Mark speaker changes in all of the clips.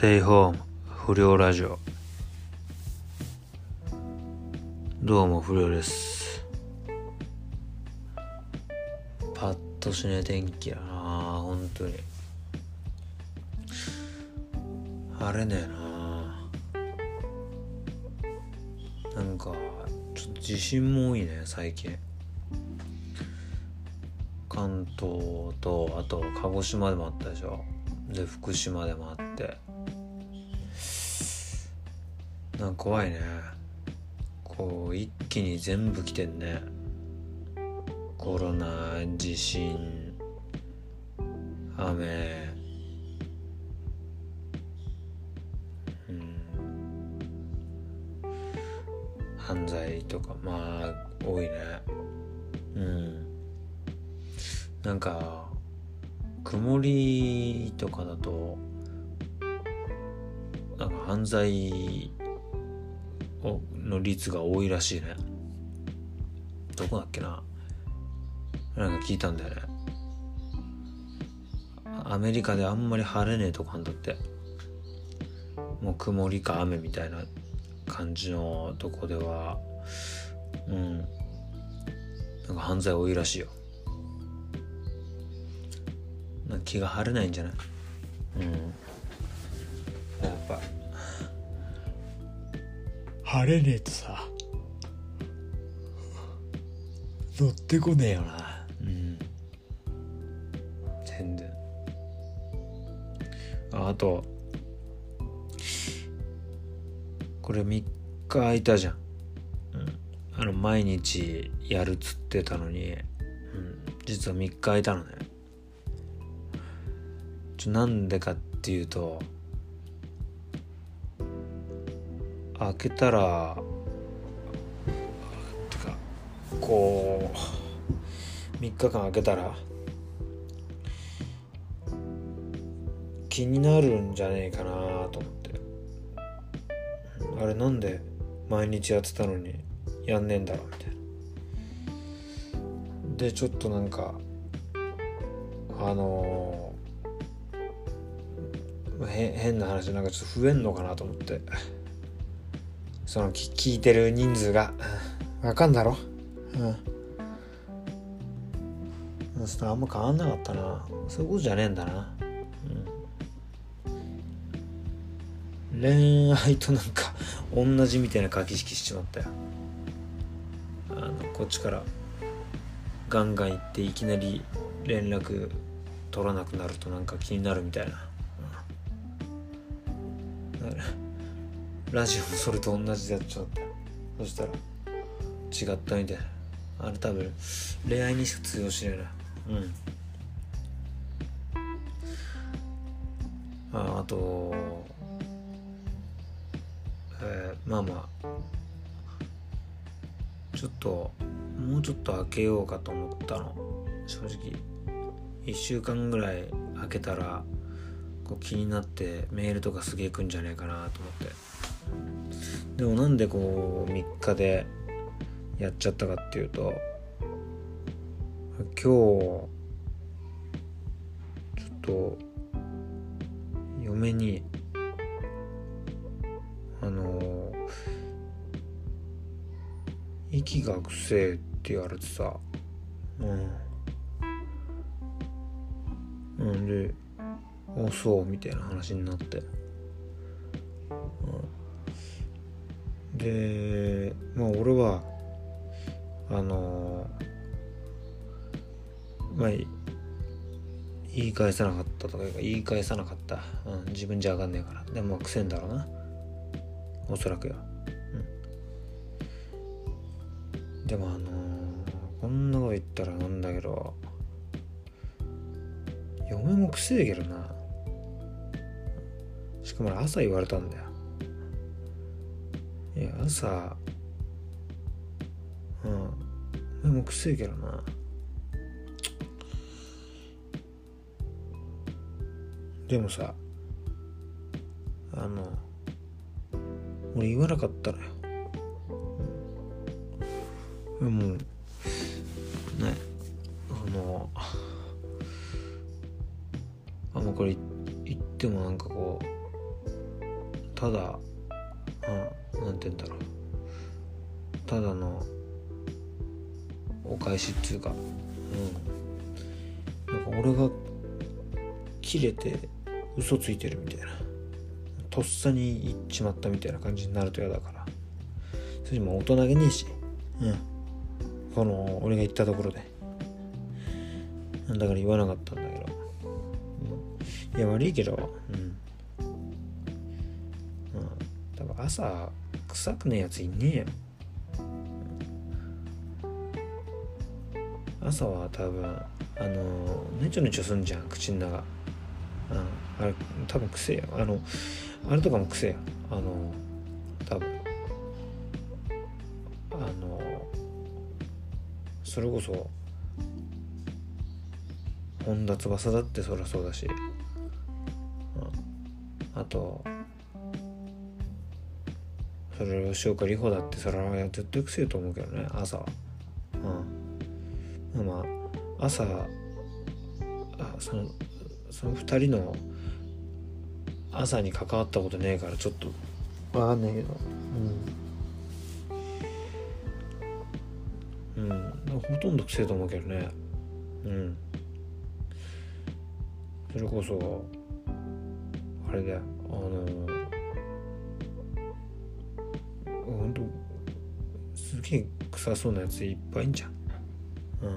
Speaker 1: テイホーム不良ラジオ。どうも不良です。パッとしねえ天気やな本当に。晴れねえな。なんかちょっと地震も多いね最近。関東とあと鹿児島でもあったでしょ。で福島でもあって。なんか怖いね。こう一気に全部来てんね。コロナ地震雨。うん。犯罪とかまあ多いね。うん。なんか曇りとかだとなんか犯罪の率が多いらしいね。どこだっけな。なんか聞いたんだよね。アメリカであんまり晴れねえとこあんだって。もう曇りか雨みたいな感じのとこではうん。なんか犯罪多いらしいよ。なんか気が晴れないんじゃない？うん。晴れねえとさ。乗ってこねえよな。うん。全然。ああとこれ3日空いたじゃん、うん、あの毎日やるっつってたのに、うん、実は3日空いたのね。ちょなんでかっていうと開けたらてかこう3日間開けたら気になるんじゃねえかなと思って。あれなんで毎日やってたのにやんねえんだろうみたいな。でちょっとなんかあのー、変な話なんかちょっと増えんのかなと思って。その聞いてる人数がわかんだろ？うん。ちょっとあんま変わんなかったな。そういうことじゃねえんだな。うん。恋愛となんか同じみたいな駆け引きしちまったよ。あのこっちからガンガン行っていきなり連絡取らなくなるとなんか気になるみたいな、うん、ラジオもそれと同じでやっちゃった。そしたら違ったみたいな。あれ多分恋愛にしか通用しないな。うん。ああとえー、まあまあ。ちょっともうちょっと開けようかと思ったの。正直1週間ぐらい開けたらこう気になってメールとかすげえ来んじゃねえかなと思って。でもなんでこう3日でやっちゃったかっていうと今日ちょっと嫁にあの息がくせえって言われてさうん。なんであそうみたいな話になって、うん、でまあ俺はあのまあ言い返さなかったとか言い返さなかった、うん、自分じゃ分かんねえから。でも癖んだろうな。おそらくよ、うん、でもあのー、こんなこと言ったらなんだけど嫁もくせえけどな。しかも朝言われたんだよ。いや朝。うん。嫁もくせえけどな。でもさあの俺言わなかったのよ、うん、もうねあのあもうこれ言ってもなんかこうただうんなんて言うんだろう。ただのお返しっつうかうん。なんか俺が切れて嘘ついてるみたいな。とっさに言っちまったみたいな感じになると嫌だから。それも大人げねえし。うん。この俺が言ったところで。だから言わなかったんだけど、うん、いや悪いけど。うん、うん、多分朝臭くねえやついねえよ。朝は多分あのねちょねちょすんじゃん口の中。うんあれ多分癖やあのあれとかも癖やあの多分。あのそれこそ本田翼だってそりゃそうだし、うん、あとそれ吉岡里帆だってそれは絶対くせえと思うけどね朝。はうん。まあ朝あそのその2人の朝に関わったことねえからちょっと。分かんないけど。うん。うん。ほとんどくせえと思うけどね。うん。それこそあれだよ。あのすげえ臭そうなやついっぱいいんじゃん。う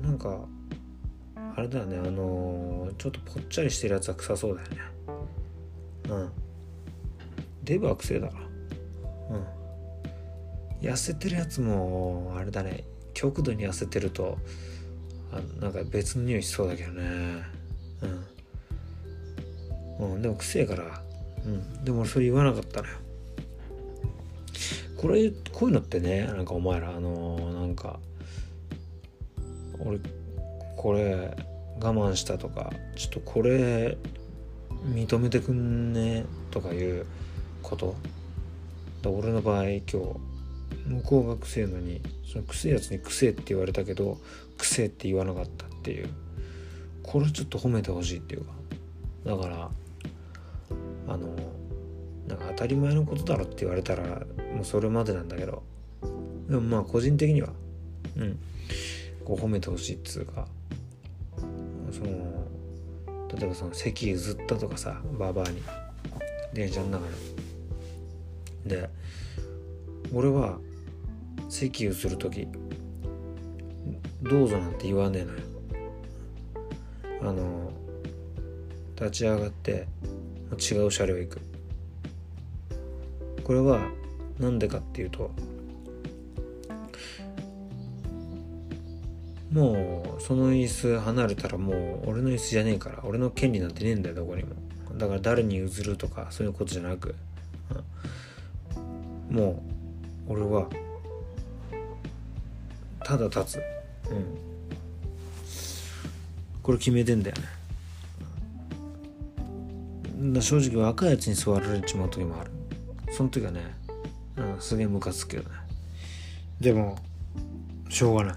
Speaker 1: ん。なんかあれだよね。あのちょっとぽっちゃりしてるやつは臭そうだよね。うん。デブは臭いだから。うん。痩せてるやつもあれだね。極度に痩せてるとあなんか別の匂いしそうだけどね。うん、うん、でもくせえから。うん。でも俺それ言わなかったのよ。これこういうのってねなんかお前らあのー、なんか俺これ我慢したとかちょっとこれ認めてくんねとかいうこと？俺の場合今日向こうがくせえのにそのくせえやつにくせえって言われたけどくせえって言わなかったっていう。これちょっと褒めてほしいっていうか。だからあのなんか当たり前のことだろって言われたらもうそれまでなんだけど。でもまあ個人的にはうん。こう褒めてほしいっつうかその例えばその席譲ったとかさバーバーに電車の中で。で俺は席譲る時どうぞなんて言わねえのよ。あの立ち上がって違う車両行く。これは何でかっていうともうその椅子離れたらもう俺の椅子じゃねえから俺の権利なんてねえんだよどこにも。だから誰に譲るとかそういうことじゃなく、うん、もう俺はただ立つ。うん。これ決めてんだよね。正直若いやつに座られちまう時もある。その時はね、うん、すげえムカつくけどね。でもしょうがない。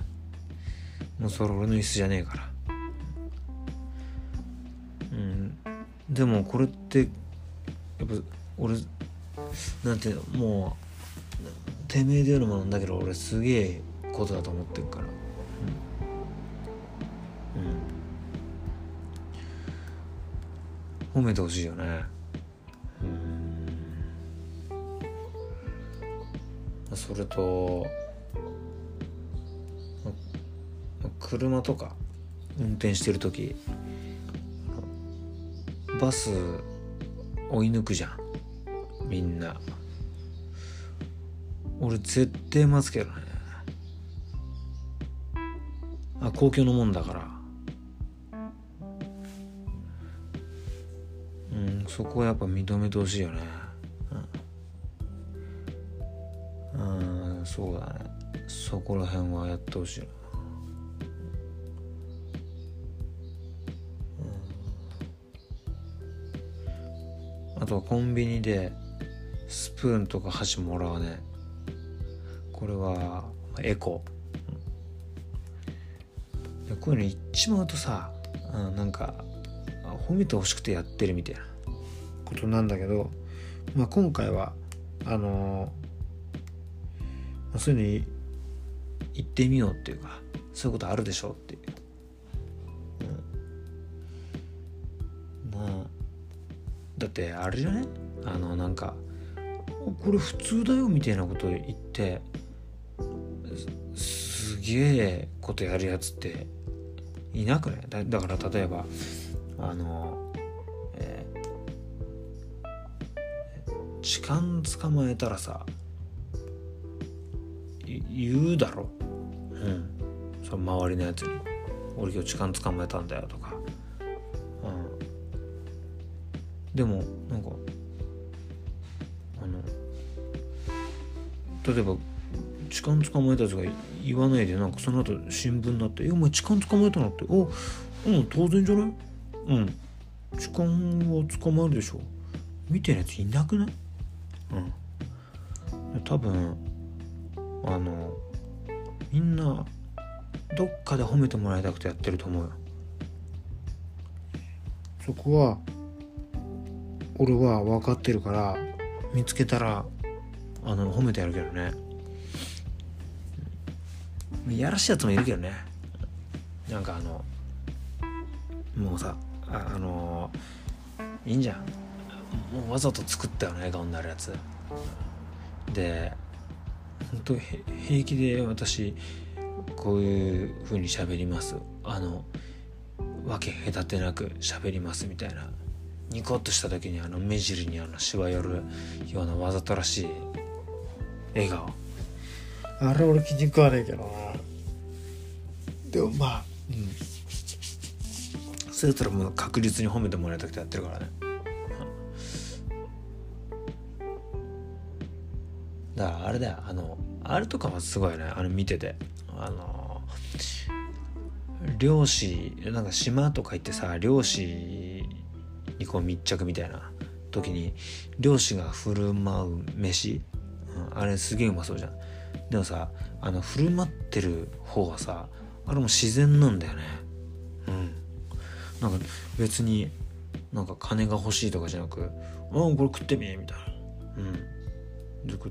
Speaker 1: もうそれ俺の椅子じゃねえから。うん。でもこれってやっぱ俺なんていうのもうてめえで言うのもなんだけど俺すげえことだと思ってるから。うん、うん、褒めてほしいよねそれと車とか運転してる時バス追い抜くじゃん。みんな。俺絶対待つけどね。あ公共のもんだから。うんそこはやっぱ認めてほしいよね。うん、そうだね。そこら辺はやってほしいな。あとはコンビニでスプーンとか箸もらわね。これはエコ。こういうの言っちまうとさ、うん、なんか褒めてほしくてやってるみたいなことなんだけど、まあ、今回はあのまそういうの言ってみようっていうかそういうことあるでしょうって。いう、うん、まあだってあれじゃね？あのなんかこれ普通だよみたいなこと言ってすげえことやるやつっていなくない？だだから例えばあの、えー、痴漢捕まえたらさ言うだろ。うん。その周りのやつに「俺今日痴漢捕まえたんだよ」とか。うん。でもなんかあの例えば痴漢捕まえたやつが言わないでなんかその後新聞になって「えお前痴漢捕まえたの?」って「おうん当然じゃない？うん。痴漢は捕まえるでしょ」みたいなやついなくない？うん。多分あのみんなどっかで褒めてもらいたくてやってると思うよ。そこは俺は分かってるから見つけたらあの褒めてやるけどね。やらしいやつもいるけどね。なんかあのもうさああのいいんじゃん。もうわざと作ったような笑顔になるやつ。で本当平気で私こういう風に喋ります。あのわけ隔てなく喋りますみたいな。ニコッとした時にあの目尻にあのしわ寄るようなわざとらしい笑顔。あれ俺気に食わねえけどな。でもまあうん。そうやったらもう確実に褒めてもらいたくてやってるからねだからあれだよあのあれとかはすごいねあの見てて。あの漁師なんか島とか行ってさ漁師にこう密着みたいな時に漁師が振る舞う飯、うん、あれすげえうまそうじゃん。でもさあの振る舞ってる方はさあれも自然なんだよね。うん。なんか別になんか金が欲しいとかじゃなく「あこれ食ってみ」みたいな。うん。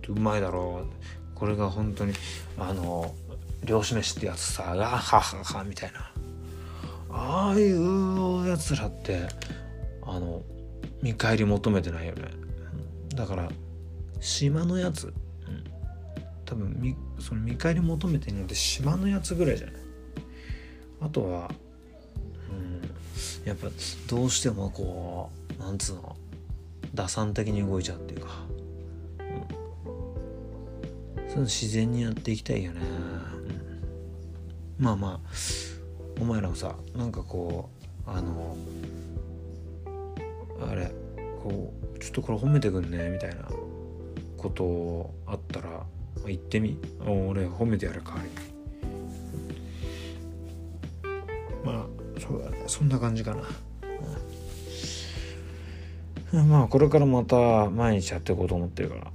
Speaker 1: うまいだろう。これが本当にあの漁師飯ってやつさあはははみたいな。ああいうやつらってあの見返り求めてないよね。だから島のやつ、多分みその見返り求めてるのって島のやつぐらいじゃない？あとは、うん、やっぱどうしてもこうなんつうの打算的に動いちゃうっていうか。そ自然にやっていきたいよね、うん、まあまあお前らもさなんかこうあのあれこうちょっとこれ褒めてくんねみたいなことあったら言ってみ。俺褒めてやる代わりに。まあそうだね。そんな感じかな、うん、まあこれからまた毎日やっていこうと思ってるから。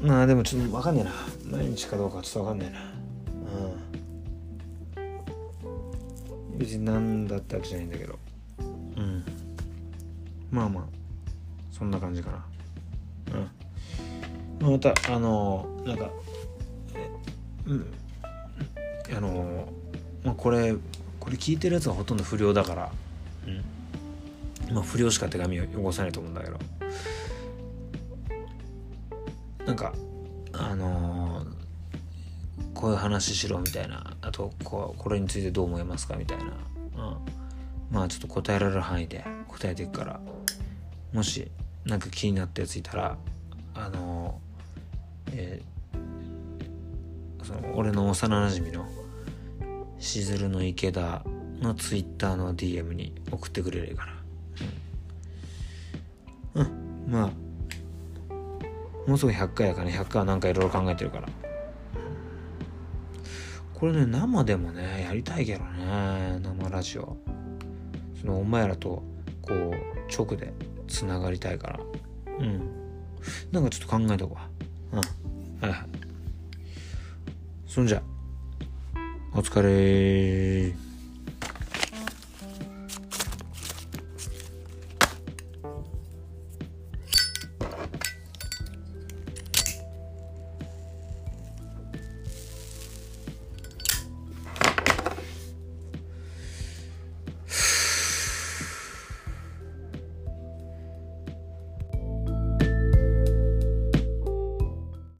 Speaker 1: まあでもちょっと分かんねえな。毎日かどうかちょっと分かんねえな。うん。別に何だったわけじゃないんだけど。うん。まあまあ。そんな感じかな。うん。またあのなんかうん。あのまあこれこれ聞いてるやつはほとんど不良だから。うん。まあ不良しか手紙を汚さないと思うんだけど。なんかあのー、こういう話しろみたいなあとここれについてどう思いますかみたいな、うん、まあちょっと答えられる範囲で答えていくから。もしなんか気になったやついたらあのー、えー、その俺の幼なじみのしずるの池田のツイッターの DM に送ってくれるからうん、うん、まあもうすぐ100回やからね。100回はなんかいろいろ考えてるから。これね生でもねやりたいけどね。生ラジオ。そのお前らとこう直でつながりたいから。うん。なんかちょっと考えとこう。うん。はいはい。そんじゃ。お疲れ